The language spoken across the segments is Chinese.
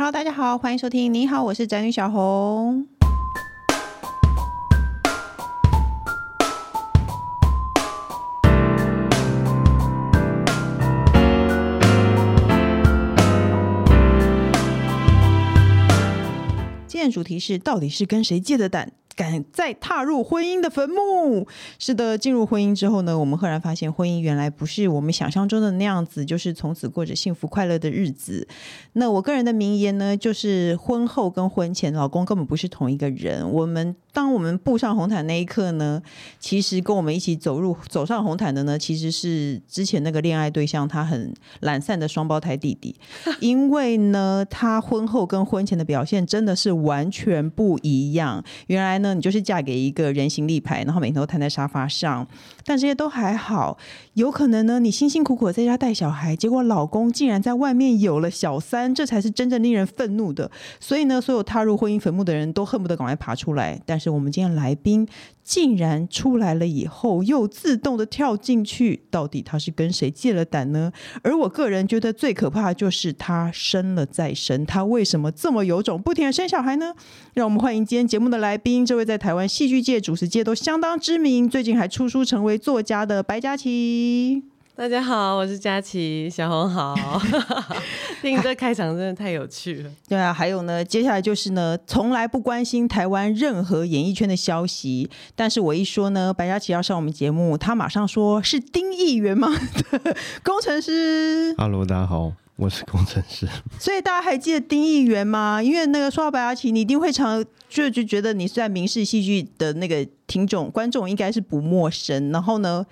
Hello，大家好，欢迎收听。你好，我是宅女小红。今天主题是：到底是跟谁借的胆？敢再踏入婚姻的坟墓？是的，进入婚姻之后呢，我们赫然发现婚姻原来不是我们想象中的那样子，就是从此过着幸福快乐的日子。那我个人的名言呢，就是婚后跟婚前老公根本不是同一个人。我们当我们步上红毯那一刻呢，其实跟我们一起走入走上红毯的呢，其实是之前那个恋爱对象，他很懒散的双胞胎弟弟。因为呢，他婚后跟婚前的表现真的是完全不一样。原来呢。你就是嫁给一个人形立牌，然后每天都瘫在沙发上，但这些都还好。有可能呢，你辛辛苦苦在家带小孩，结果老公竟然在外面有了小三，这才是真正令人愤怒的。所以呢，所有踏入婚姻坟墓的人都恨不得赶快爬出来。但是我们今天来宾竟然出来了以后，又自动的跳进去，到底他是跟谁借了胆呢？而我个人觉得最可怕的就是他生了再生，他为什么这么有种，不停的生小孩呢？让我们欢迎今天节目的来宾。这位在台湾戏剧界、主持界都相当知名，最近还出书成为作家的白嘉琪。大家好，我是嘉琪，小红好。听这开场真的太有趣了。对啊，还有呢，接下来就是呢，从来不关心台湾任何演艺圈的消息，但是我一说呢，白嘉琪要上我们节目，他马上说是丁议员吗？工程师。Hello，大家好。我是工程师，所以大家还记得丁议员吗？因为那个说到白嘉琪，你一定会常就就觉得你在民视戏剧的那个听众观众应该是不陌生。然后呢，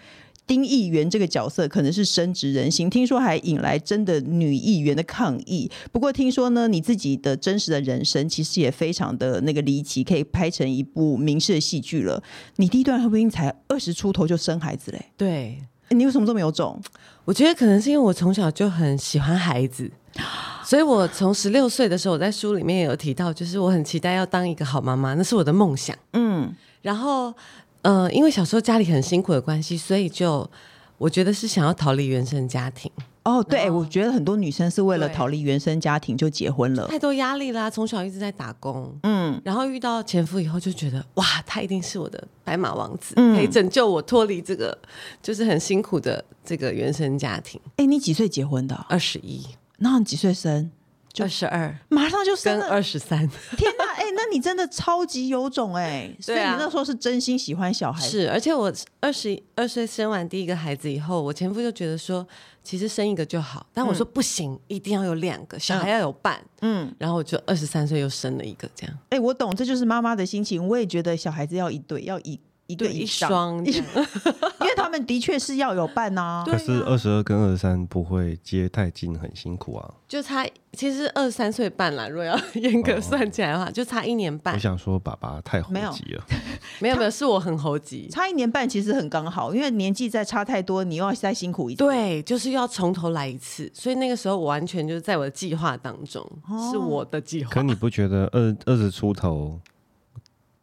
丁议员这个角色可能是深植人心，听说还引来真的女议员的抗议。不过听说呢，你自己的真实的人生其实也非常的那个离奇，可以拍成一部民视的戏剧了。你第一段婚姻才二十出头就生孩子嘞？对。你为什么都没有种？我觉得可能是因为我从小就很喜欢孩子，所以我从十六岁的时候，我在书里面也有提到，就是我很期待要当一个好妈妈，那是我的梦想。嗯，然后，呃，因为小时候家里很辛苦的关系，所以就我觉得是想要逃离原生家庭。哦，对，我觉得很多女生是为了逃离原生家庭就结婚了，太多压力啦，从小一直在打工，嗯，然后遇到前夫以后就觉得，哇，他一定是我的白马王子，嗯，可以拯救我脱离这个就是很辛苦的这个原生家庭。哎，你几岁结婚的？二十一。那你几岁生？二十二，马上就生了。二十三。天哪，哎，那你真的超级有种哎！所以你那时候是真心喜欢小孩。是，而且我二十二岁生完第一个孩子以后，我前夫就觉得说，其实生一个就好。但我说不行，嗯、一定要有两个小孩要有伴。嗯，然后我就二十三岁又生了一个，这样。哎，我懂，这就是妈妈的心情。我也觉得小孩子要一对，要一。一对一双，因为他们的确是要有伴呐、啊。可是二十二跟二十三不会接太近，很辛苦啊。就差其实二十三岁半啦，如果要严格算起来的话，哦、就差一年半。我想说爸爸太猴急了，没有 没有，没有是我很猴急。差一年半其实很刚好，因为年纪再差太多，你又要再辛苦一次。对，就是要从头来一次。所以那个时候我完全就是在我的计划当中，哦、是我的计划。可你不觉得二二十出头？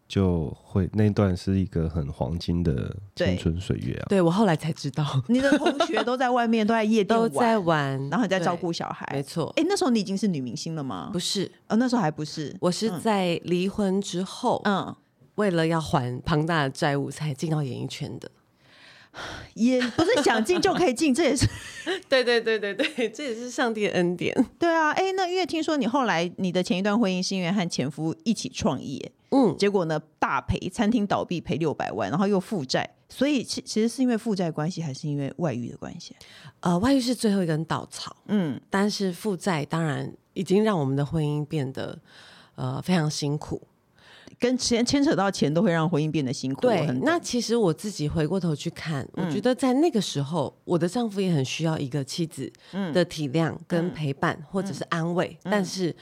就会那段是一个很黄金的青春岁月啊！对，对我后来才知道，你的同学都在外面，都在夜店都在玩，然后你在照顾小孩，没错。哎，那时候你已经是女明星了吗？不是，哦，那时候还不是。我是在离婚之后，嗯，为了要还庞大的债务，才进到演艺圈的。也不是想进就可以进，这也是 对对对对对，这也是上帝的恩典。对啊，哎，那因为听说你后来你的前一段婚姻是因为和前夫一起创业，嗯，结果呢大赔，餐厅倒闭赔六百万，然后又负债，所以其其实是因为负债关系，还是因为外遇的关系？呃，外遇是最后一根稻草，嗯，但是负债当然已经让我们的婚姻变得呃非常辛苦。跟钱牵扯到钱，都会让婚姻变得辛苦。对，那其实我自己回过头去看，嗯、我觉得在那个时候，我的丈夫也很需要一个妻子的体谅跟陪伴，嗯、或者是安慰。嗯、但是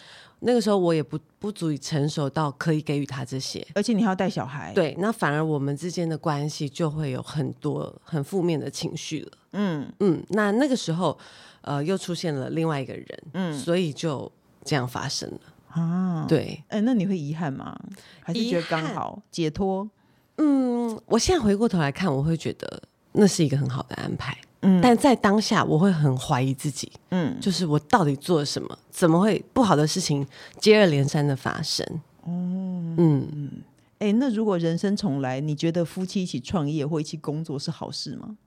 那个时候我也不不足以成熟到可以给予他这些，而且你还要带小孩。对，那反而我们之间的关系就会有很多很负面的情绪了。嗯嗯，那那个时候，呃，又出现了另外一个人，嗯，所以就这样发生了。啊，对，哎、欸，那你会遗憾吗？还是觉得刚好解脱？嗯，我现在回过头来看，我会觉得那是一个很好的安排。嗯，但在当下，我会很怀疑自己。嗯，就是我到底做了什么？怎么会不好的事情接二连三的发生？嗯，嗯，哎、欸，那如果人生重来，你觉得夫妻一起创业或一起工作是好事吗？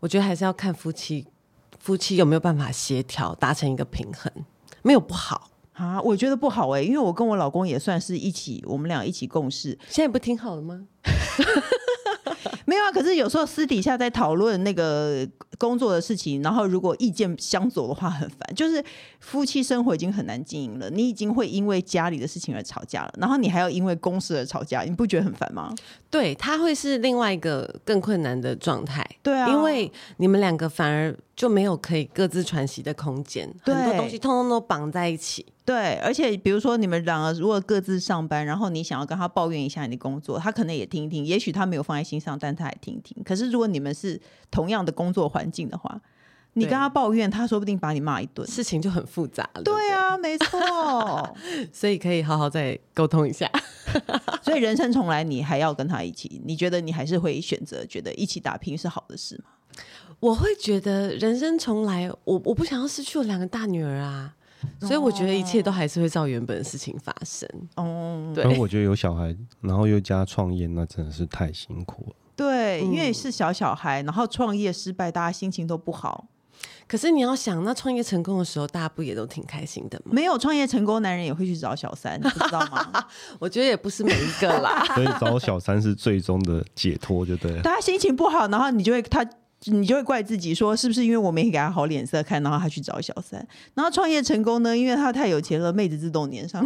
我觉得还是要看夫妻夫妻有没有办法协调达成一个平衡，没有不好。啊，我觉得不好哎、欸，因为我跟我老公也算是一起，我们俩一起共事，现在不挺好的吗？没有啊，可是有时候私底下在讨论那个工作的事情，然后如果意见相左的话，很烦。就是夫妻生活已经很难经营了，你已经会因为家里的事情而吵架了，然后你还要因为公司而吵架，你不觉得很烦吗？对，他会是另外一个更困难的状态。对啊，因为你们两个反而就没有可以各自喘息的空间，很多东西通通都绑在一起。对，而且比如说你们两个如果各自上班，然后你想要跟他抱怨一下你的工作，他可能也听一听，也许他没有放在心上，但他也听一听。可是如果你们是同样的工作环境的话，你跟他抱怨，他说不定把你骂一顿，事情就很复杂了。对啊，没错，所以可以好好再沟通一下。所以人生重来，你还要跟他一起？你觉得你还是会选择觉得一起打拼是好的事吗？我会觉得人生重来，我我不想要失去我两个大女儿啊。所以我觉得一切都还是会照原本的事情发生。哦，对。然后我觉得有小孩，然后又加创业，那真的是太辛苦了。对，因为是小小孩，然后创业失败，大家心情都不好。可是你要想，那创业成功的时候，大家不也都挺开心的吗？没有创业成功，男人也会去找小三，你不知道吗？我觉得也不是每一个啦。所以找小三是最终的解脱，就对了。大家心情不好，然后你就会他。你就会怪自己说，是不是因为我没给他好脸色看，然后他去找小三，然后创业成功呢？因为他太有钱了，妹子自动粘上。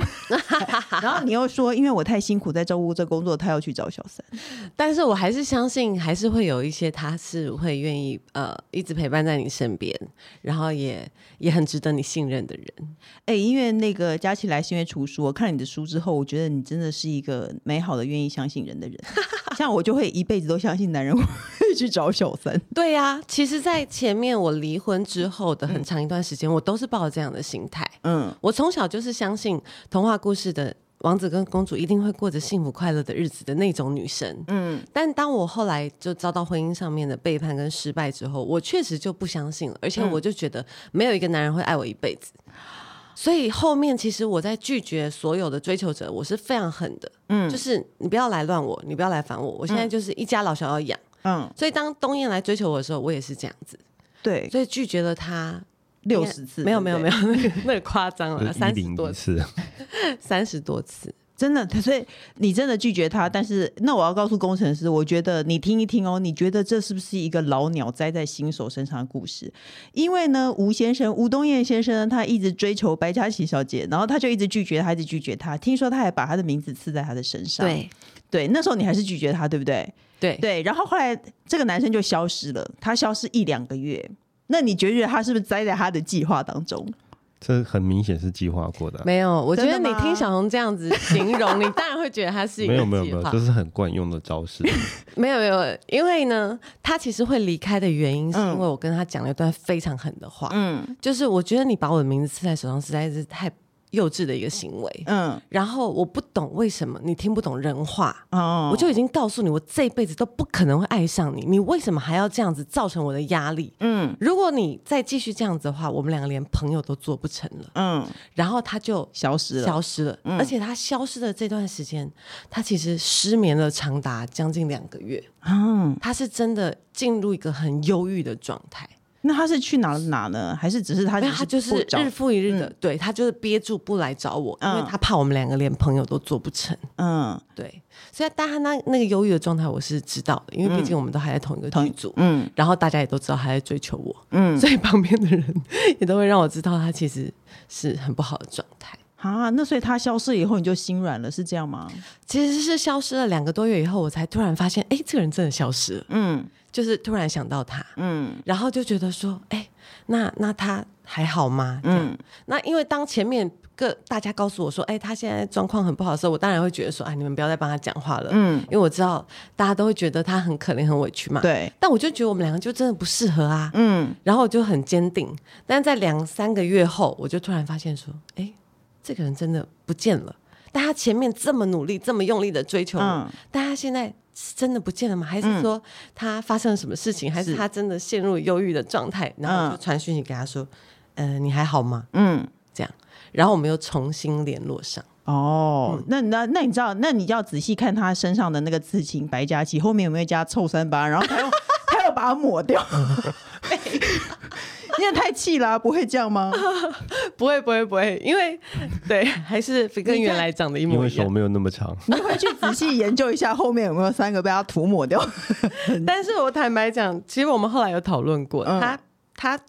然后你又说，因为我太辛苦在照顾这工作，他要去找小三。但是我还是相信，还是会有一些他是会愿意呃一直陪伴在你身边，然后也也很值得你信任的人。哎、欸，因为那个佳琪来是因为出书，我看你的书之后，我觉得你真的是一个美好的、愿意相信人的人。像我就会一辈子都相信男人会去找小三。对。对呀，其实，在前面我离婚之后的很长一段时间，嗯、我都是抱着这样的心态。嗯，我从小就是相信童话故事的王子跟公主一定会过着幸福快乐的日子的那种女生。嗯，但当我后来就遭到婚姻上面的背叛跟失败之后，我确实就不相信了，而且我就觉得没有一个男人会爱我一辈子。所以后面其实我在拒绝所有的追求者，我是非常狠的。嗯，就是你不要来乱我，你不要来烦我，我现在就是一家老小要养。嗯，所以当东燕来追求我的时候，我也是这样子。对，所以拒绝了他六十次，没有没有没有，那个那个夸张了，三十多次，三十多次，真的。所以你真的拒绝他，但是那我要告诉工程师，我觉得你听一听哦，你觉得这是不是一个老鸟栽在新手身上的故事？因为呢，吴先生吴东燕先生呢，他一直追求白嘉琪小姐，然后他就一直拒绝他，一直拒绝他。听说他还把他的名字刺在他的身上。对对，那时候你还是拒绝他，对不对？对对，然后后来这个男生就消失了，他消失一两个月。那你觉得他是不是栽在他的计划当中？这很明显是计划过的。没有，我觉得你听小红这样子形容，你当然会觉得他是一个没有没有没有，这是很惯用的招式。没有没有，因为呢，他其实会离开的原因是因为我跟他讲了一段非常狠的话。嗯，就是我觉得你把我的名字刺在手上实在是太。幼稚的一个行为，嗯，然后我不懂为什么你听不懂人话，哦，我就已经告诉你，我这辈子都不可能会爱上你，你为什么还要这样子造成我的压力？嗯，如果你再继续这样子的话，我们两个连朋友都做不成了，嗯，然后他就消失了，消失了，而且他消失的这段时间，他其实失眠了长达将近两个月，嗯，他是真的进入一个很忧郁的状态。那他是去哪了哪呢？还是只是他？他就是日复一日的，嗯、对他就是憋住不来找我，嗯、因为他怕我们两个连朋友都做不成。嗯，对。所以，但他那那个忧郁的状态，我是知道的，因为毕竟我们都还在同一个剧组。嗯，然后大家也都知道他在追求我。嗯，所以旁边的人也都会让我知道他其实是很不好的状态。啊，那所以他消失以后，你就心软了，是这样吗？其实是消失了两个多月以后，我才突然发现，哎，这个人真的消失了。嗯，就是突然想到他，嗯，然后就觉得说，哎，那那他还好吗？嗯，那因为当前面个大家告诉我说，哎，他现在状况很不好的时候，我当然会觉得说，哎，你们不要再帮他讲话了。嗯，因为我知道大家都会觉得他很可怜、很委屈嘛。对，但我就觉得我们两个就真的不适合啊。嗯，然后我就很坚定，但在两三个月后，我就突然发现说，哎。这个人真的不见了，但他前面这么努力、这么用力的追求，嗯，但他现在是真的不见了吗？还是说他发生了什么事情？嗯、还是他真的陷入忧郁的状态？然后就传讯息给他说：“嗯、呃，你还好吗？”嗯，这样，然后我们又重新联络上。哦，嗯、那那那你知道？那你要仔细看他身上的那个刺青，白加七后面有没有加臭三八？然后他又 他又把它抹掉。你也太气了，不会这样吗？不会，不会，不会，因为对，还是 跟原来长得一模一样。因为手没有那么长。你会去仔细研究一下后面有没有三个被他涂抹掉。但是我坦白讲，其实我们后来有讨论过，嗯、他他。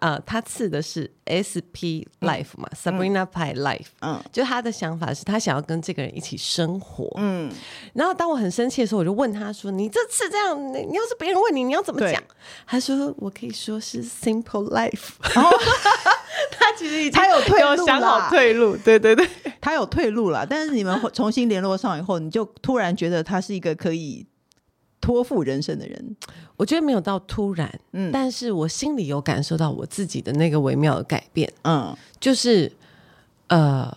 呃，他刺的是 S P Life 嘛、嗯、，Sabrina Pie Life，嗯，就他的想法是他想要跟这个人一起生活，嗯，然后当我很生气的时候，我就问他说：“你这次这样，你要是别人问你，你要怎么讲？”他说：“我可以说是 Simple Life。哦” 他其实已经他有退路，想好退路，对对对，他有退路了。但是你们重新联络上以后，你就突然觉得他是一个可以。托付人生的人，我觉得没有到突然，嗯，但是我心里有感受到我自己的那个微妙的改变，嗯，就是，呃，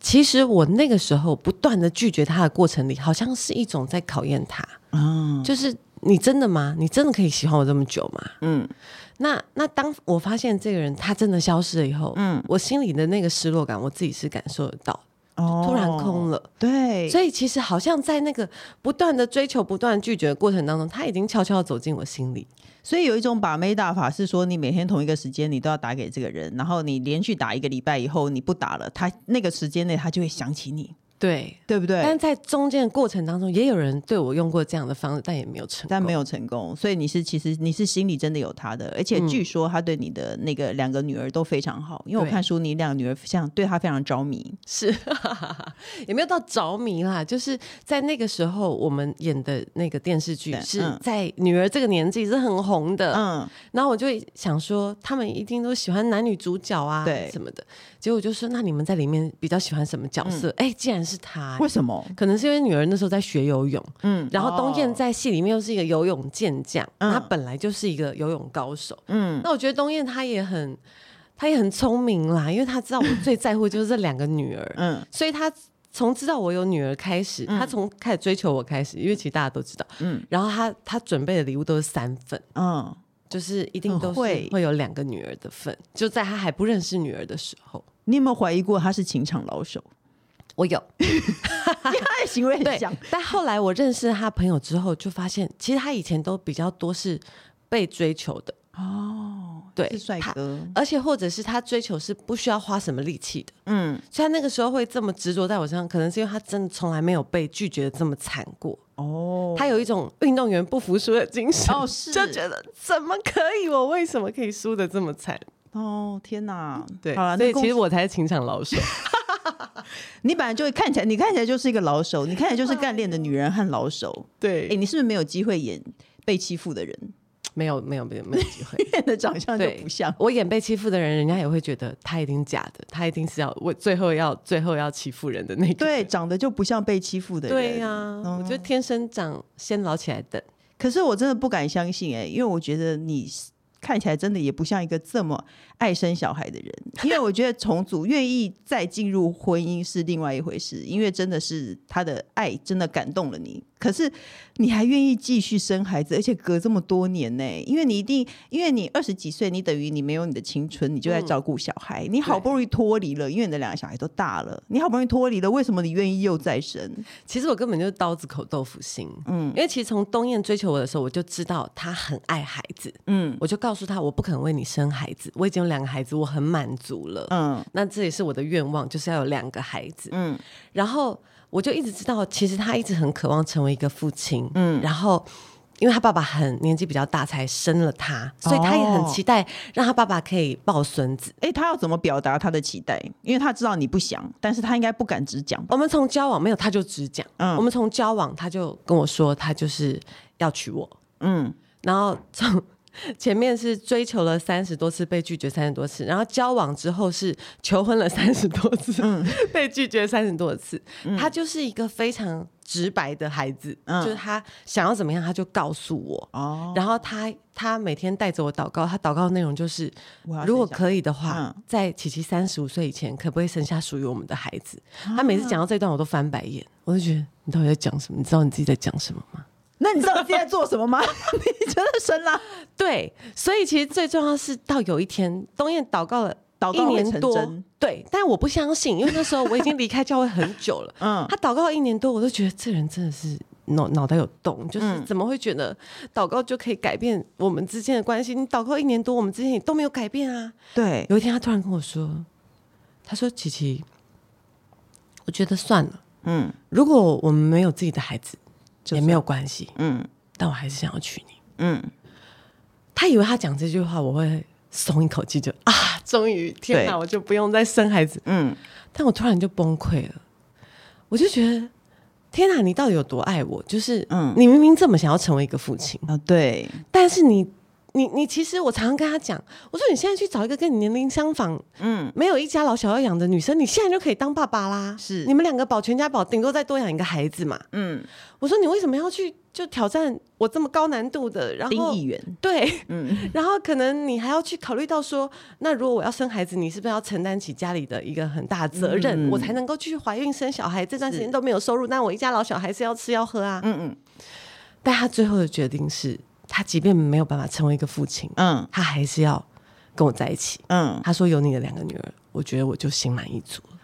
其实我那个时候不断的拒绝他的过程里，好像是一种在考验他，嗯，就是你真的吗？你真的可以喜欢我这么久吗？嗯，那那当我发现这个人他真的消失了以后，嗯，我心里的那个失落感，我自己是感受得到。突然空了，哦、对，所以其实好像在那个不断的追求、不断拒绝的过程当中，他已经悄悄走进我心里。所以有一种把妹大法是说，你每天同一个时间你都要打给这个人，然后你连续打一个礼拜以后，你不打了，他那个时间内他就会想起你。对，对不对？但在中间的过程当中，也有人对我用过这样的方式，但也没有成功，但没有成功。所以你是其实你是心里真的有他的，而且据说他对你的那个两个女儿都非常好。嗯、因为我看书，你两个女儿像对他非常着迷，是 也没有到着迷啦。就是在那个时候，我们演的那个电视剧是在女儿这个年纪是很红的。嗯，然后我就想说，他们一定都喜欢男女主角啊，对什么的。结果就说，那你们在里面比较喜欢什么角色？哎、嗯，既然是他，为什么？可能是因为女儿那时候在学游泳，嗯，然后东燕在戏里面又是一个游泳健将，嗯、他本来就是一个游泳高手，嗯，那我觉得东燕他也很，他也很聪明啦，因为他知道我最在乎就是这两个女儿，嗯，所以他从知道我有女儿开始，嗯、他从开始追求我开始，因为其实大家都知道，嗯，然后他他准备的礼物都是三份，嗯。就是一定都会。会有两个女儿的份，就在他还不认识女儿的时候，你有没有怀疑过他是情场老手？我有，他的行为很像。但后来我认识他朋友之后，就发现其实他以前都比较多是被追求的哦。对，是帅哥，而且或者是他追求是不需要花什么力气的。嗯，所以他那个时候会这么执着在我身上，可能是因为他真的从来没有被拒绝的这么惨过。哦，他有一种运动员不服输的精神，哦，是，就觉得怎么可以，我为什么可以输的这么惨？哦，天哪，对，好了，所以其实我才是情场老手。你本来就会看起来，你看起来就是一个老手，你看起来就是干练的女人和老手。对，哎，你是不是没有机会演被欺负的人？没有没有没有没有机会，演的长相就不像我演被欺负的人，人家也会觉得他一定假的，他一定是要我最后要最后要欺负人的那个。对，长得就不像被欺负的人。对呀、啊，嗯、我觉得天生长先老起来的。可是我真的不敢相信哎、欸，因为我觉得你看起来真的也不像一个这么爱生小孩的人。因为我觉得重组愿意再进入婚姻是另外一回事，因为真的是他的爱真的感动了你。可是你还愿意继续生孩子，而且隔这么多年呢？因为你一定，因为你二十几岁，你等于你没有你的青春，你就在照顾小孩。嗯、你好不容易脱离了，因为你的两个小孩都大了，你好不容易脱离了，为什么你愿意又再生？其实我根本就是刀子口豆腐心。嗯，因为其实从东燕追求我的时候，我就知道他很爱孩子。嗯，我就告诉他，我不可能为你生孩子，我已经有两个孩子，我很满足了。嗯，那这也是我的愿望，就是要有两个孩子。嗯，然后。我就一直知道，其实他一直很渴望成为一个父亲，嗯，然后因为他爸爸很年纪比较大才生了他，所以他也很期待让他爸爸可以抱孙子。哎、哦，他要怎么表达他的期待？因为他知道你不想，但是他应该不敢直讲。我们从交往没有，他就直讲。嗯，我们从交往他就跟我说，他就是要娶我。嗯，然后从。前面是追求了三十多次被拒绝三十多次，然后交往之后是求婚了三十多次，嗯、被拒绝三十多次。嗯、他就是一个非常直白的孩子，嗯、就是他想要怎么样他就告诉我。哦，然后他他每天带着我祷告，他祷告的内容就是，如果可以的话，嗯、在琪琪三十五岁以前，可不可以生下属于我们的孩子？啊、他每次讲到这段，我都翻白眼，我就觉得你到底在讲什么？你知道你自己在讲什么吗？那你知道你现在做什么吗？你真的生了？对，所以其实最重要是到有一天，东燕祷告了祷告一年多，对，但我不相信，因为那时候我已经离开教会很久了。嗯，他祷告一年多，我都觉得这人真的是脑脑袋有洞，就是怎么会觉得祷告就可以改变我们之间的关系？你祷告一年多，我们之间也都没有改变啊。对，有一天他突然跟我说，他说：“琪琪，我觉得算了，嗯，如果我们没有自己的孩子。”也没有关系，嗯，但我还是想要娶你，嗯。他以为他讲这句话我会松一口气，就啊，终于天哪，我就不用再生孩子，嗯。但我突然就崩溃了，我就觉得天哪，你到底有多爱我？就是，嗯，你明明这么想要成为一个父亲啊，对，但是你。你你其实我常常跟他讲，我说你现在去找一个跟你年龄相仿，嗯，没有一家老小要养的女生，你现在就可以当爸爸啦。是，你们两个保全家保，顶多再多养一个孩子嘛。嗯，我说你为什么要去就挑战我这么高难度的？然后丁议员对，嗯，然后可能你还要去考虑到说，那如果我要生孩子，你是不是要承担起家里的一个很大责任，嗯、我才能够继续怀孕生小孩？这段时间都没有收入，那我一家老小还是要吃要喝啊。嗯嗯，但他最后的决定是。他即便没有办法成为一个父亲，嗯，他还是要跟我在一起，嗯。他说有你的两个女儿，我觉得我就心满意足了。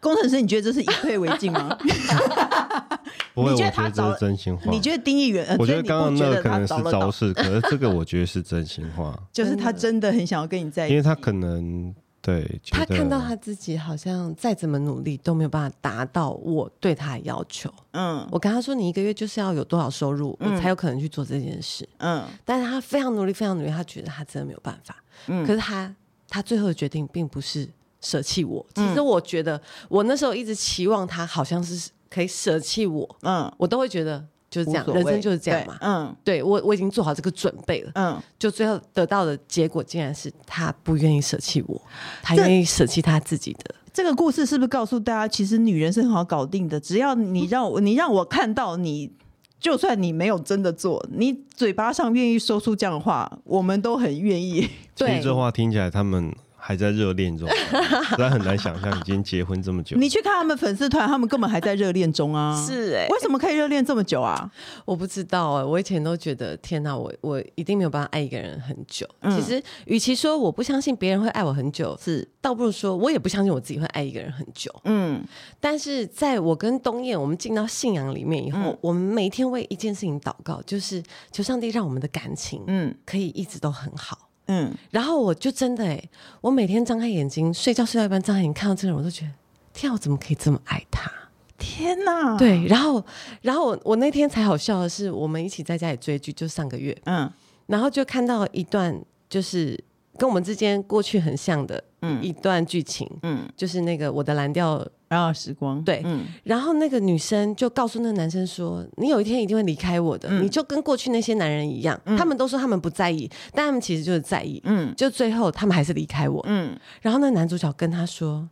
工程师，你觉得这是以退为进吗？不会，我觉得这是真心话。你觉得丁议员？我觉得刚刚那个可能是招式，可是这个我觉得是真心话。就是他真的很想要跟你在一起，因为他可能。对，他看到他自己好像再怎么努力都没有办法达到我对他的要求。嗯，我跟他说，你一个月就是要有多少收入，嗯、我才有可能去做这件事。嗯，但是他非常努力，非常努力，他觉得他真的没有办法。嗯，可是他他最后的决定并不是舍弃我。其实我觉得我那时候一直期望他好像是可以舍弃我。嗯，我都会觉得。就是这样，人生就是这样嘛。嗯，对我我已经做好这个准备了。嗯，就最后得到的结果，竟然是他不愿意舍弃我，他愿意舍弃他自己的。这个故事是不是告诉大家，其实女人是很好搞定的？只要你让我，你让我看到你，就算你没有真的做，你嘴巴上愿意说出这样的话，我们都很愿意。其实这话听起来，他们。还在热恋中，实在很难想象已经结婚这么久。你去看他们粉丝团，他们根本还在热恋中啊！是哎、欸，为什么可以热恋这么久啊？我不知道哎、欸，我以前都觉得天哪，我我一定没有办法爱一个人很久。嗯、其实，与其说我不相信别人会爱我很久，是倒不如说我也不相信我自己会爱一个人很久。嗯，但是在我跟东燕我们进到信仰里面以后，嗯、我们每天为一件事情祷告，就是求上帝让我们的感情嗯可以一直都很好。嗯，然后我就真的哎，我每天张开眼睛睡觉睡到一半，张开眼睛看到这个人，我都觉得天啊，我怎么可以这么爱他？天哪！对，然后，然后我我那天才好笑的是，我们一起在家里追剧，就上个月，嗯，然后就看到一段就是跟我们之间过去很像的，嗯，一段剧情，嗯，就是那个我的蓝调。然后时光对，嗯，然后那个女生就告诉那个男生说：“你有一天一定会离开我的，嗯、你就跟过去那些男人一样，嗯、他们都说他们不在意，但他们其实就是在意，嗯，就最后他们还是离开我，嗯。然后那男主角跟他说：‘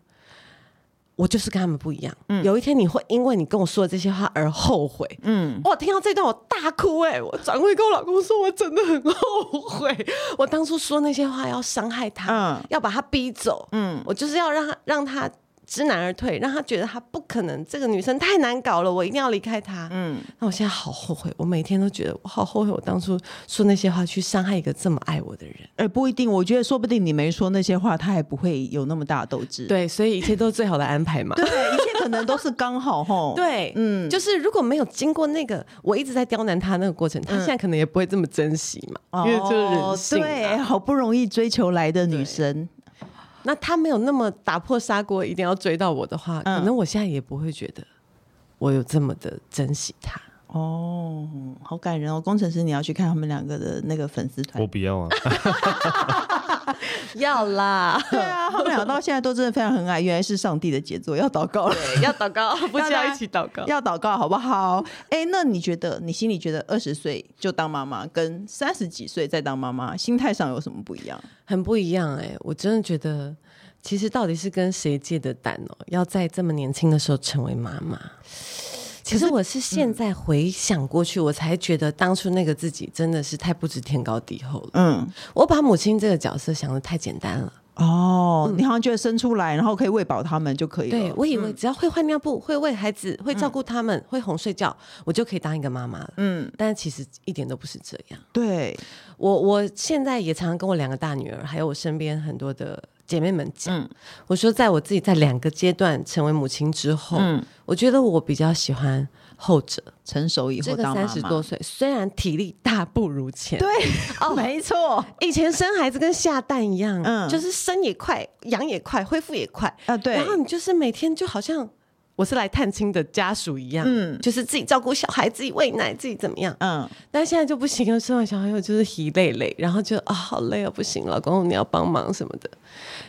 我就是跟他们不一样，嗯，有一天你会因为你跟我说的这些话而后悔，嗯。’我听到这段我大哭，欸，哎，我转回跟我老公说，我真的很后悔，我当初说那些话要伤害他，嗯，要把他逼走，嗯，我就是要让他让他。”知难而退，让他觉得他不可能，这个女生太难搞了，我一定要离开她。嗯，那我现在好后悔，我每天都觉得我好后悔，我当初说那些话去伤害一个这么爱我的人。哎，不一定，我觉得说不定你没说那些话，他也不会有那么大的斗志。对，所以一切都是最好的安排嘛。对，一切可能都是刚好吼。对，嗯，就是如果没有经过那个我一直在刁难他那个过程，他现在可能也不会这么珍惜嘛。嗯、因为就是人性、啊。对，好不容易追求来的女生。那他没有那么打破砂锅，一定要追到我的话，嗯、可能我现在也不会觉得我有这么的珍惜他。哦，好感人哦！工程师，你要去看他们两个的那个粉丝团？我不要啊。要啦，对啊，他们俩到现在都真的非常很爱，原来是上帝的杰作，要祷告了，要祷告，不需要一起祷告，要祷告好不好？哎，那你觉得，你心里觉得二十岁就当妈妈，跟三十几岁再当妈妈，心态上有什么不一样？很不一样哎、欸，我真的觉得，其实到底是跟谁借的胆哦，要在这么年轻的时候成为妈妈。其实我是现在回想过去，我才觉得当初那个自己真的是太不知天高地厚了。嗯，我把母亲这个角色想的太简单了。哦，嗯、你好像觉得生出来，然后可以喂饱他们就可以了。对，我以为只要会换尿布、会喂孩子、会照顾他们、嗯、会哄睡觉，我就可以当一个妈妈了。嗯，但其实一点都不是这样。对，我我现在也常常跟我两个大女儿，还有我身边很多的姐妹们讲，嗯、我说在我自己在两个阶段成为母亲之后，嗯、我觉得我比较喜欢。后者成熟以后当妈妈，三十多岁，虽然体力大不如前，对，哦，没错，以前生孩子跟下蛋一样，嗯，就是生也快，养也快，恢复也快啊，对。然后你就是每天就好像我是来探亲的家属一样，嗯，就是自己照顾小孩，自己喂奶，自己怎么样，嗯。但现在就不行了，生完小孩后就是疲累累，然后就啊、哦、好累啊，不行，老公你要帮忙什么的。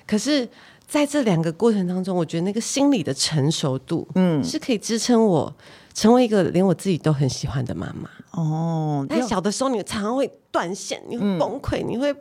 可是在这两个过程当中，我觉得那个心理的成熟度，嗯，是可以支撑我。成为一个连我自己都很喜欢的妈妈哦，但小的时候你常常会断线，你会崩溃，嗯、你会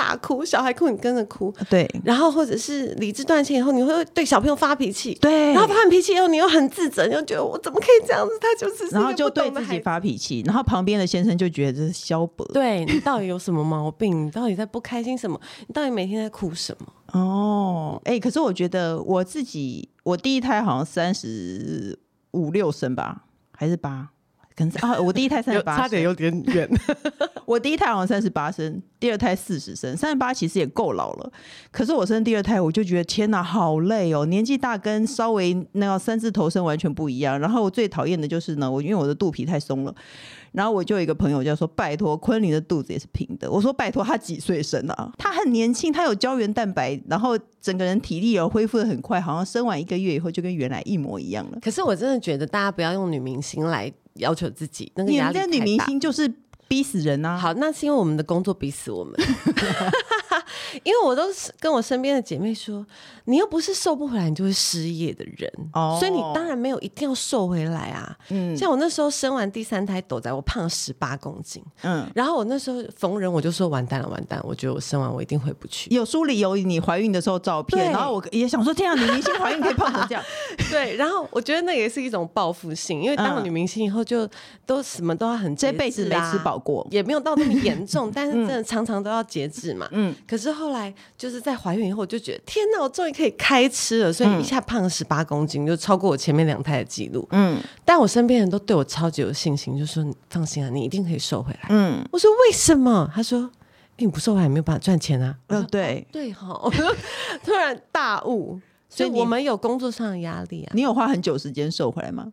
大哭，小孩哭你跟着哭，对，然后或者是理智断线以后，你会对小朋友发脾气，对，然后发完脾气以后，你又很自责，你又觉得我怎么可以这样子？他就是，然后就对自己发脾气，然后旁边的先生就觉得这是萧伯，对，你到底有什么毛病？你到底在不开心什么？你到底每天在哭什么？哦，哎、欸，可是我觉得我自己，我第一胎好像三十。五六升吧，还是八？跟啊，我第一胎三十八，差点有点远。我第一胎好像三十八生，第二胎四十生，三十八其实也够老了。可是我生第二胎，我就觉得天哪，好累哦！年纪大跟稍微那个三字头生完全不一样。然后我最讨厌的就是呢，我因为我的肚皮太松了。然后我就有一个朋友就说：“拜托，昆凌的肚子也是平的。”我说：“拜托，她几岁生啊？她很年轻，她有胶原蛋白，然后整个人体力也恢复的很快，好像生完一个月以后就跟原来一模一样了。”可是我真的觉得大家不要用女明星来要求自己，那个压力太大。女明星就是逼死人啊！好，那是因为我们的工作逼死我们。因为我都是跟我身边的姐妹说，你又不是瘦不回来，你就会失业的人，哦、所以你当然没有一定要瘦回来啊。嗯，像我那时候生完第三胎，斗仔我胖了十八公斤，嗯，然后我那时候逢人我就说完蛋了，完蛋了，我觉得我生完我一定回不去。有书里有你怀孕的时候照片，然后我也想说，天啊，女明星怀孕可以胖成这样？对，然后我觉得那也是一种报复性，因为当了女明星以后就都什么都要很、啊，这辈子没吃饱过，也没有到那么严重，但是真的常常都要节制嘛，嗯，可是。后来就是在怀孕以后，我就觉得天哪，我终于可以开吃了，所以一下胖了十八公斤，就超过我前面两胎的记录。嗯，但我身边人都对我超级有信心，就说放心啊，你一定可以瘦回来。嗯，我说为什么？他说你不瘦回来没有办法赚钱啊。嗯，对对哈，突然大悟，所以我们有工作上的压力啊。你有花很久时间瘦回来吗？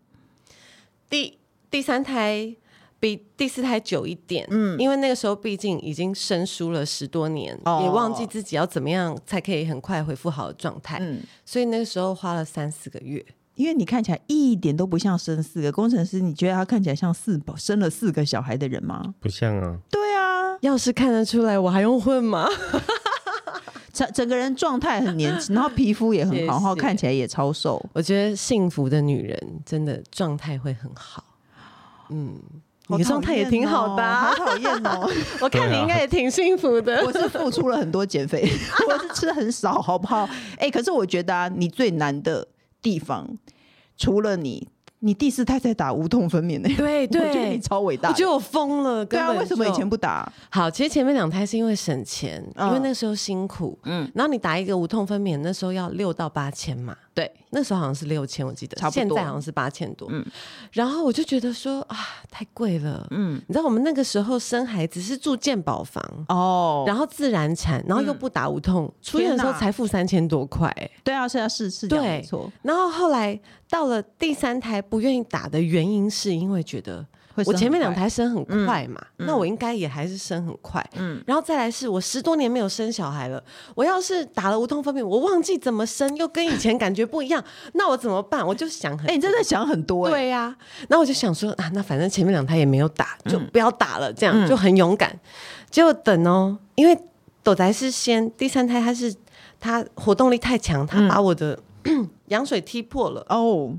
第第三胎。比第四胎久一点，嗯，因为那个时候毕竟已经生疏了十多年，哦、也忘记自己要怎么样才可以很快恢复好的状态，嗯，所以那个时候花了三四个月。因为你看起来一点都不像生四个工程师，你觉得他看起来像四宝生了四个小孩的人吗？不像啊。对啊，要是看得出来，我还用混吗？整整个人状态很年轻，然后皮肤也很好，谢谢然后看起来也超瘦。我觉得幸福的女人真的状态会很好，嗯。你的状态也挺好的，啊，好讨厌哦！我看你应该也挺幸福的。我是付出了很多减肥，我是吃的很少，好不好？哎、欸，可是我觉得啊，你最难的地方，除了你。你第四胎才打无痛分娩呢？对 对，我觉得你超伟大。我觉得我疯了。对啊，为什么以前不打？好，其实前面两胎是因为省钱，因为那时候辛苦。嗯，然后你打一个无痛分娩，那时候要六到八千嘛。对，那时候好像是六千，我记得。差不多。现在好像是八千多。嗯。然后我就觉得说啊，太贵了。嗯。你知道我们那个时候生孩子是住健保房哦，然后自然产，然后又不打无痛，出院的时候才付三千多块。对啊，是啊，是是这样没错。然后后来到了第三胎。不愿意打的原因是因为觉得我前面两胎生很快嘛，嗯、那我应该也还是生很快。嗯，然后再来是我十多年没有生小孩了，我要是打了无痛分娩，我忘记怎么生，又跟以前感觉不一样，那我怎么办？我就想很，哎、欸，你真的想很多、欸，对呀、啊。那我就想说啊，那反正前面两胎也没有打，就不要打了，这样、嗯、就很勇敢。结果等哦，因为斗仔是先第三胎，他是他活动力太强，他把我的、嗯、羊水踢破了哦。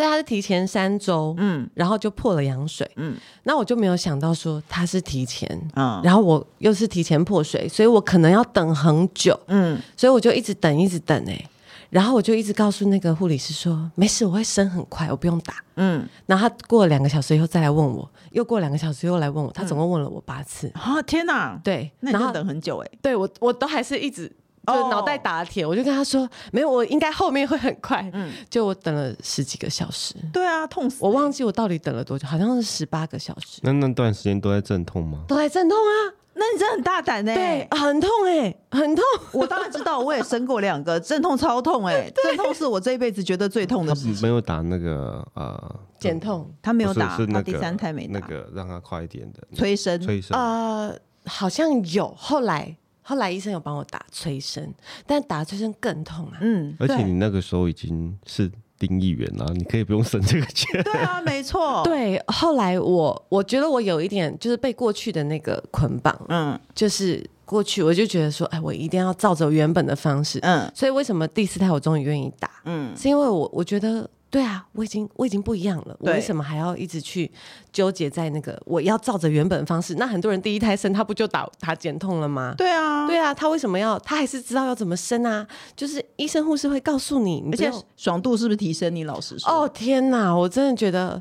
所以他是提前三周，嗯，然后就破了羊水，嗯，那我就没有想到说他是提前，嗯，然后我又是提前破水，所以我可能要等很久，嗯，所以我就一直等，一直等，哎，然后我就一直告诉那个护理师说，没事，我会生很快，我不用打，嗯，然后他过了两个小时以后再来问我，又过两个小时又来问我，他总共问了我八次，啊，天哪，对，那你要等很久，哎，对我我都还是一直。就脑袋打了铁，我就跟他说没有，我应该后面会很快。嗯，就我等了十几个小时。对啊，痛死！我忘记我到底等了多久，好像是十八个小时。那那段时间都在阵痛吗？都在阵痛啊！那你真的很大胆呢。对，很痛哎，很痛。我当然知道，我也生过两个，阵痛超痛哎，阵痛是我这一辈子觉得最痛的事情。他没有打那个呃减痛，他没有打，是那个第三胎没打那个让他快一点的催生，催生呃，好像有后来。后来医生有帮我打催生，但打催生更痛啊。嗯，而且你那个时候已经是丁议员了，你可以不用省这个钱。对啊，没错。对，后来我我觉得我有一点就是被过去的那个捆绑，嗯，就是过去我就觉得说，哎，我一定要照着原本的方式，嗯，所以为什么第四胎我终于愿意打，嗯，是因为我我觉得。对啊，我已经我已经不一样了，我为什么还要一直去纠结在那个我要照着原本方式？那很多人第一胎生他不就打他减痛了吗？对啊，对啊，他为什么要？他还是知道要怎么生啊？就是医生护士会告诉你，而且爽度是不是提升？你老实说。哦天哪，我真的觉得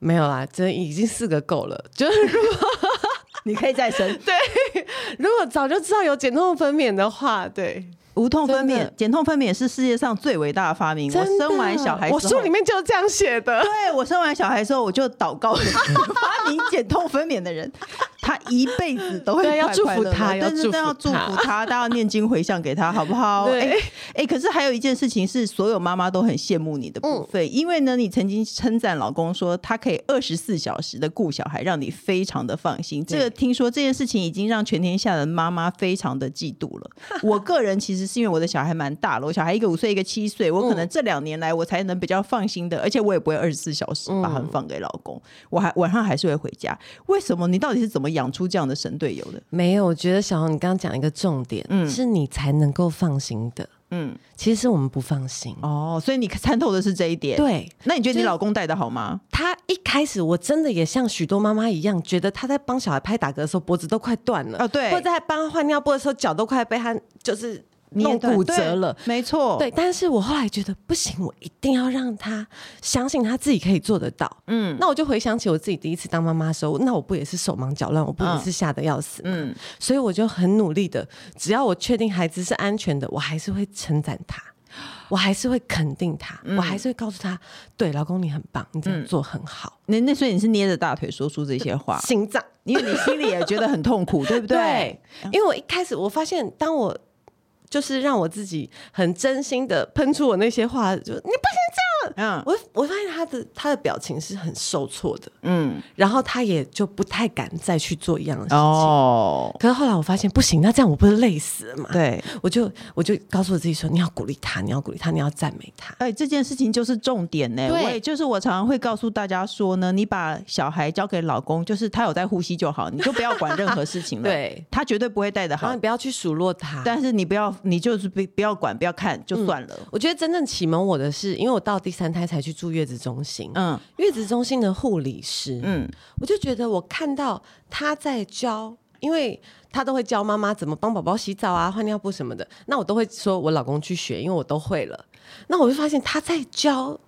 没有啦，真的已经四个够了。就是如果 你可以再生，对，如果早就知道有减痛分娩的话，对。无痛分娩、减痛分娩是世界上最伟大的发明。我生完小孩，我书里面就是这样写的。对，我生完小孩之后，我就祷告 发明减痛分娩的人，他一辈子都会。要祝福他，但是要祝福他，大家念经回向给他，好不好？哎哎、欸欸，可是还有一件事情是，所有妈妈都很羡慕你的部分，嗯、因为呢，你曾经称赞老公说他可以二十四小时的顾小孩，让你非常的放心。这个听说这件事情已经让全天下的妈妈非常的嫉妒了。我个人其实。是因为我的小孩蛮大了，我小孩一个五岁，一个七岁，我可能这两年来我才能比较放心的，而且我也不会二十四小时把他们放给老公，我还晚上还是会回家。为什么？你到底是怎么养出这样的神队友的？没有，我觉得小红，你刚刚讲一个重点，嗯，是你才能够放心的，嗯，其实是我们不放心哦，所以你参透的是这一点。对，那你觉得你老公带的好吗？他一开始我真的也像许多妈妈一样，觉得他在帮小孩拍打嗝的时候脖子都快断了，哦，对，或者在帮他换尿布的时候脚都快被他就是。弄骨折了，没错，对。但是我后来觉得不行，我一定要让他相信他自己可以做得到。嗯，那我就回想起我自己第一次当妈妈的时候，那我不也是手忙脚乱，我不也是吓得要死。嗯，所以我就很努力的，只要我确定孩子是安全的，我还是会称赞他，我还是会肯定他，嗯、我还是会告诉他，对，老公你很棒，你这样做很好。那、嗯、那所以你是捏着大腿说出这些话，心脏，因为你心里也觉得很痛苦，对不对？对，因为我一开始我发现，当我就是让我自己很真心的喷出我那些话，就你不行。嗯，我我发现他的他的表情是很受挫的。嗯，然后他也就不太敢再去做一样的事情。哦，可是后来我发现不行，那这样我不是累死了吗？对，我就我就告诉我自己说，你要鼓励他，你要鼓励他，你要赞美他。哎，这件事情就是重点呢。对，我也就是我常常会告诉大家说呢，你把小孩交给老公，就是他有在呼吸就好，你就不要管任何事情了。对，他绝对不会带的好，你不要去数落他，但是你不要。你就是不不要管，不要看就算了。嗯，我觉得真正启蒙我的是，因为我到第三胎才去住月子中心。嗯，月子中心的护理师，嗯，我就觉得我看到他在教，因为他都会教妈妈怎么帮宝宝洗澡啊、换尿布什么的。那我都会说我老公去学，因为我都会了。那我就发现他在教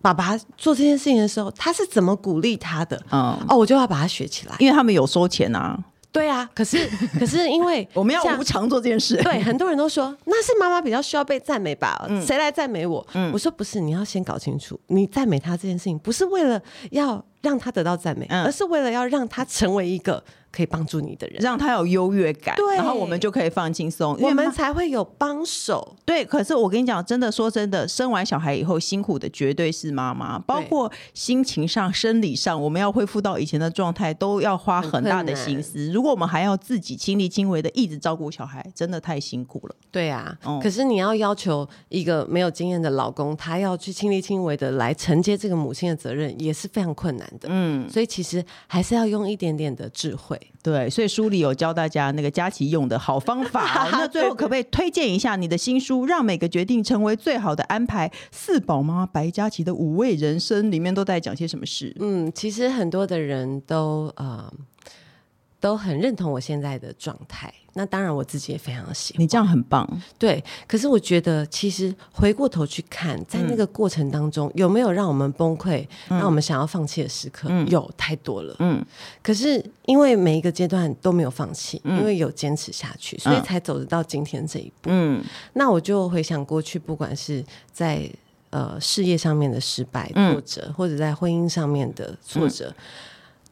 爸爸做这件事情的时候，他是怎么鼓励他的？嗯，哦，我就要把它学起来，因为他们有收钱啊。对啊，可是 可是因为 我们要无偿做这件事，对，很多人都说那是妈妈比较需要被赞美吧？嗯、谁来赞美我？嗯、我说不是，你要先搞清楚，你赞美他这件事情不是为了要让他得到赞美，嗯、而是为了要让他成为一个可以帮助你的人，让他有优越感，对，然后我们就可以放轻松，我们才会有帮手。对，可是我跟你讲，真的说真的，生完小孩以后辛苦的绝对是妈妈，包括心情上、生理上，我们要恢复到以前的状态，都要花很大的心思。如果我们还要自己亲力亲为的一直照顾小孩，真的太辛苦了。对啊，嗯、可是你要要求一个没有经验的老公，他要去亲力亲为的来承接这个母亲的责任，也是非常困难的。嗯，所以其实还是要用一点点的智慧。对，所以书里有教大家那个佳琪用的好方法。那最后可不可以推荐一下你的新书《让每个决定成为最好的安排》？四宝妈白佳琪的五味人生里面都在讲些什么事？嗯，其实很多的人都呃。都很认同我现在的状态，那当然我自己也非常喜欢。你这样很棒，对。可是我觉得，其实回过头去看，在那个过程当中，嗯、有没有让我们崩溃、嗯、让我们想要放弃的时刻？嗯、有太多了。嗯。可是因为每一个阶段都没有放弃，嗯、因为有坚持下去，所以才走得到今天这一步。嗯。那我就回想过去，不管是在呃事业上面的失败、挫折，嗯、或者在婚姻上面的挫折。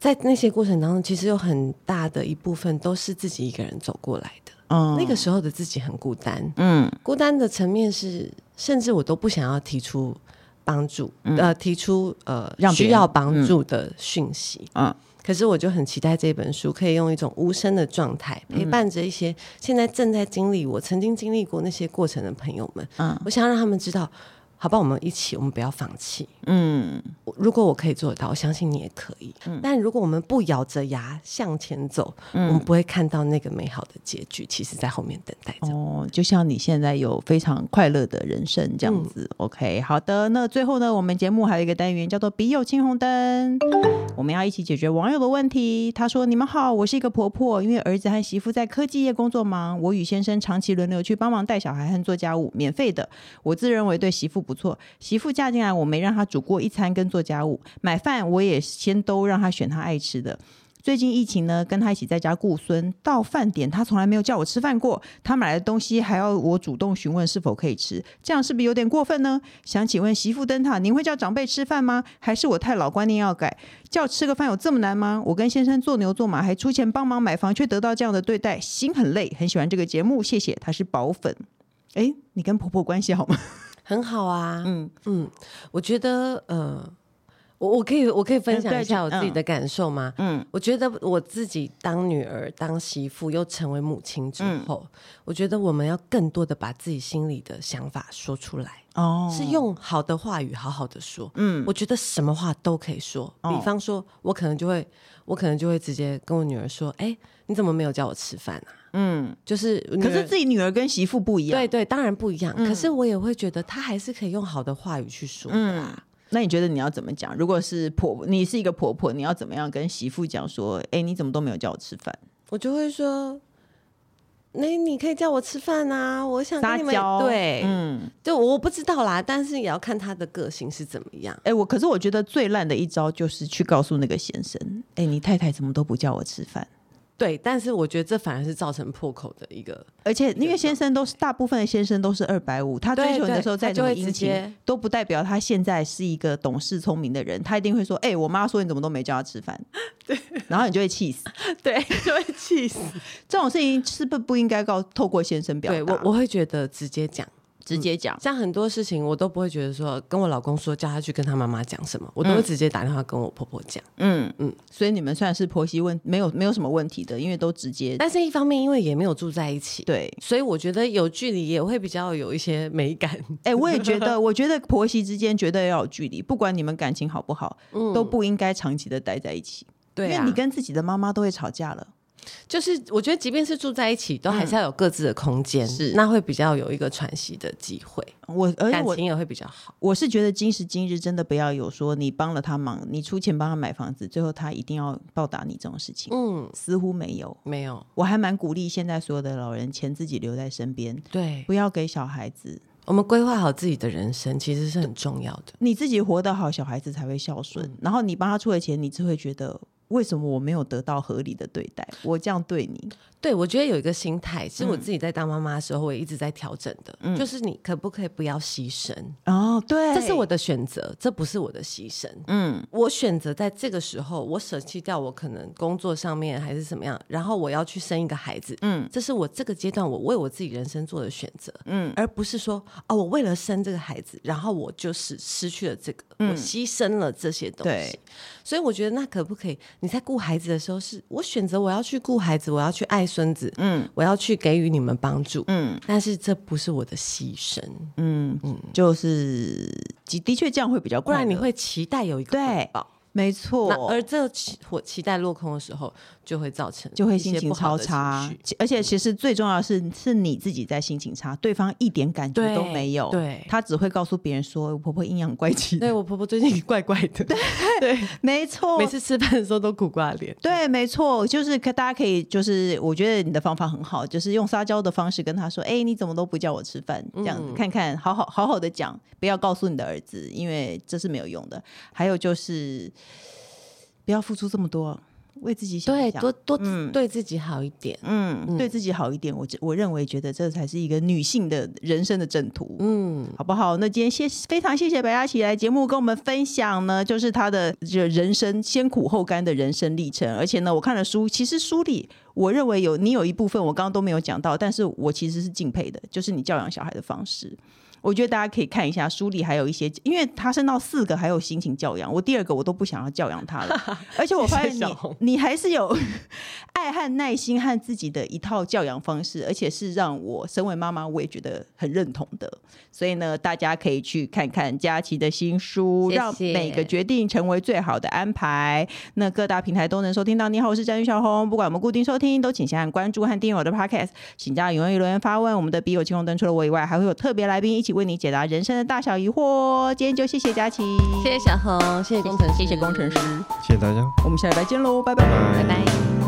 嗯在那些过程当中，其实有很大的一部分都是自己一个人走过来的。嗯，那个时候的自己很孤单。嗯，孤单的层面是，甚至我都不想要提出帮助，嗯、呃，提出呃需要帮助的讯息。嗯，可是我就很期待这本书可以用一种无声的状态，陪伴着一些现在正在经历我曾经经历过那些过程的朋友们。嗯，我想要让他们知道。好吧，我们一起，我们不要放弃。嗯，如果我可以做得到，我相信你也可以。嗯，但如果我们不咬着牙向前走，嗯，我们不会看到那个美好的结局，其实在后面等待着。哦，就像你现在有非常快乐的人生这样子。嗯，OK，好的。那最后呢，我们节目还有一个单元叫做“笔友青红灯”，我们要一起解决网友的问题。他说：“你们好，我是一个婆婆，因为儿子和媳妇在科技业工作忙，我与先生长期轮流去帮忙带小孩和做家务，免费的。我自认为对媳妇不错，媳妇嫁进来，我没让她煮过一餐跟做家务，买饭我也先都让他选他爱吃的。最近疫情呢，跟他一起在家顾孙，到饭点他从来没有叫我吃饭过，他买来的东西还要我主动询问是否可以吃，这样是不是有点过分呢？想请问媳妇灯塔，您会叫长辈吃饭吗？还是我太老，观念要改？叫吃个饭有这么难吗？我跟先生做牛做马，还出钱帮忙买房，却得到这样的对待，心很累。很喜欢这个节目，谢谢。他是宝粉，哎，你跟婆婆关系好吗？很好啊，嗯。嗯，我觉得呃，我我可以我可以分享一下我自己的感受吗？嗯，我觉得我自己当女儿、当媳妇又成为母亲之后，嗯、我觉得我们要更多的把自己心里的想法说出来，哦，是用好的话语好好的说，嗯，我觉得什么话都可以说，哦、比方说，我可能就会，我可能就会直接跟我女儿说，哎，你怎么没有叫我吃饭啊？嗯，就是，可是自己女儿跟媳妇不一样，对对，当然不一样。嗯、可是我也会觉得，她还是可以用好的话语去说的。嗯，那你觉得你要怎么讲？如果是婆，你是一个婆婆，你要怎么样跟媳妇讲说？哎，你怎么都没有叫我吃饭？我就会说，那你可以叫我吃饭啊！我想跟你们对，嗯，就我不知道啦，但是也要看她的个性是怎么样。哎，我可是我觉得最烂的一招就是去告诉那个先生，哎，你太太怎么都不叫我吃饭？对，但是我觉得这反而是造成破口的一个，而且因为先生都是大部分的先生都是二百五，他追求你的时候再怎么殷勤，都不代表他现在是一个懂事聪明的人，他一定会说：“哎、欸，我妈说你怎么都没叫他吃饭。”对，然后你就会气死，对，就会气死。这种事情是不是不应该告透过先生表达？对我我会觉得直接讲。直接讲、嗯，像很多事情我都不会觉得说跟我老公说，叫他去跟他妈妈讲什么，我都会直接打电话跟我婆婆讲。嗯嗯，所以你们算是婆媳问没有没有什么问题的，因为都直接。但是一方面因为也没有住在一起，对，所以我觉得有距离也会比较有一些美感。哎、欸，我也觉得，我觉得婆媳之间绝对要有距离，不管你们感情好不好，嗯、都不应该长期的待在一起。对、啊，因为你跟自己的妈妈都会吵架了。就是我觉得，即便是住在一起，都还是要有各自的空间，是、嗯、那会比较有一个喘息的机会。我而且我感情也会比较好。我是觉得今时今日真的不要有说你帮了他忙，你出钱帮他买房子，最后他一定要报答你这种事情。嗯，似乎没有，没有。我还蛮鼓励现在所有的老人，钱自己留在身边，对，不要给小孩子。我们规划好自己的人生，其实是很重要的。你自己活得好，小孩子才会孝顺。嗯、然后你帮他出的钱，你只会觉得。为什么我没有得到合理的对待？我这样对你，对，我觉得有一个心态，是我自己在当妈妈的时候，我也一直在调整的，嗯、就是你可不可以不要牺牲？哦，对，这是我的选择，这不是我的牺牲。嗯，我选择在这个时候，我舍弃掉我可能工作上面还是怎么样，然后我要去生一个孩子。嗯，这是我这个阶段我为我自己人生做的选择。嗯，而不是说哦，我为了生这个孩子，然后我就是失去了这个，嗯、我牺牲了这些东西。对，所以我觉得那可不可以？你在顾孩子的时候，是我选择我要去顾孩子，我要去爱。孙子，嗯，我要去给予你们帮助，嗯，但是这不是我的牺牲，嗯嗯，就是的确这样会比较快，不然你会期待有一个回报。没错，而这期我期待落空的时候，就会造成就会心情超差，而且其实最重要的是是你自己在心情差，对方一点感觉都没有，对，他只会告诉别人说我婆婆阴阳怪气，对我婆婆最近怪怪的，对对，没错，每次吃饭的时候都苦瓜脸，对，没错，就是可大家可以就是我觉得你的方法很好，就是用撒娇的方式跟他说，哎，你怎么都不叫我吃饭，这样子看看好好好好的讲，不要告诉你的儿子，因为这是没有用的，还有就是。不要付出这么多，为自己想想，对，多多对自己好一点，嗯，嗯对自己好一点。我我认为觉得这才是一个女性的人生的正途，嗯，好不好？那今天谢非常谢谢白嘉琪来节目跟我们分享呢，就是她的这人生先苦后甘的人生历程。而且呢，我看了书，其实书里我认为有你有一部分我刚刚都没有讲到，但是我其实是敬佩的，就是你教养小孩的方式。我觉得大家可以看一下书里还有一些，因为他生到四个还有心情教养，我第二个我都不想要教养他了，而且我发现你你还是有 爱和耐心和自己的一套教养方式，而且是让我身为妈妈我也觉得很认同的。所以呢，大家可以去看看佳琪的新书，谢谢，让每个决定成为最好的安排。那各大平台都能收听到。你好，我是詹玉小红，不管我们固定收听，都请先按关注和订阅我的 Podcast，请加永远留言发问。我们的笔友青红灯除了我以外，还会有特别来宾一起。为你解答人生的大小疑惑，今天就谢谢佳琪，谢谢小红，谢谢工程师，谢谢工程师，谢谢大家，我们下礼拜见喽，拜拜，拜拜。